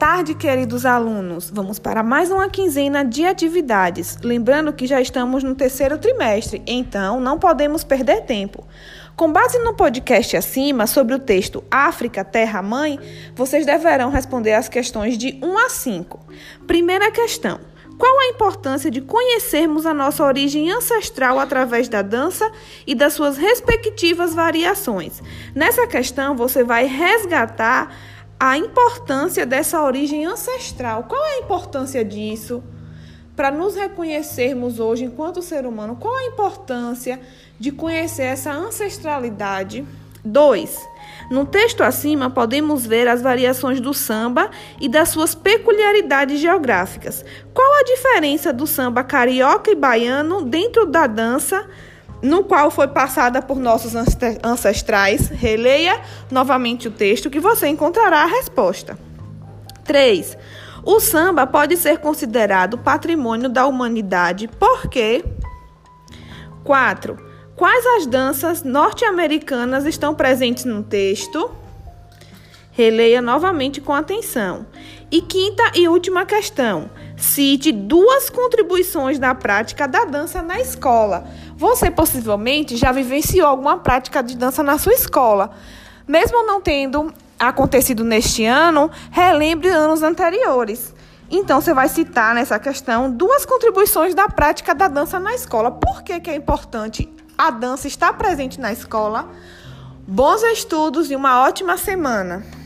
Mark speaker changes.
Speaker 1: tarde, queridos alunos. Vamos para mais uma quinzena de atividades. Lembrando que já estamos no terceiro trimestre, então não podemos perder tempo. Com base no podcast acima sobre o texto África, Terra Mãe, vocês deverão responder as questões de 1 a 5. Primeira questão: Qual a importância de conhecermos a nossa origem ancestral através da dança e das suas respectivas variações? Nessa questão, você vai resgatar a importância dessa origem ancestral. Qual é a importância disso? Para nos reconhecermos hoje enquanto ser humano, qual a importância de conhecer essa ancestralidade? 2. No texto acima, podemos ver as variações do samba e das suas peculiaridades geográficas. Qual a diferença do samba carioca e baiano dentro da dança? No qual foi passada por nossos ancestrais. Releia novamente o texto que você encontrará a resposta. 3. O samba pode ser considerado patrimônio da humanidade porque 4. Quais as danças norte-americanas estão presentes no texto? Releia novamente com atenção. E quinta e última questão. Cite duas contribuições da prática da dança na escola. Você possivelmente já vivenciou alguma prática de dança na sua escola. Mesmo não tendo acontecido neste ano, relembre anos anteriores. Então, você vai citar nessa questão duas contribuições da prática da dança na escola. Por que, que é importante a dança estar presente na escola? Bons estudos e uma ótima semana!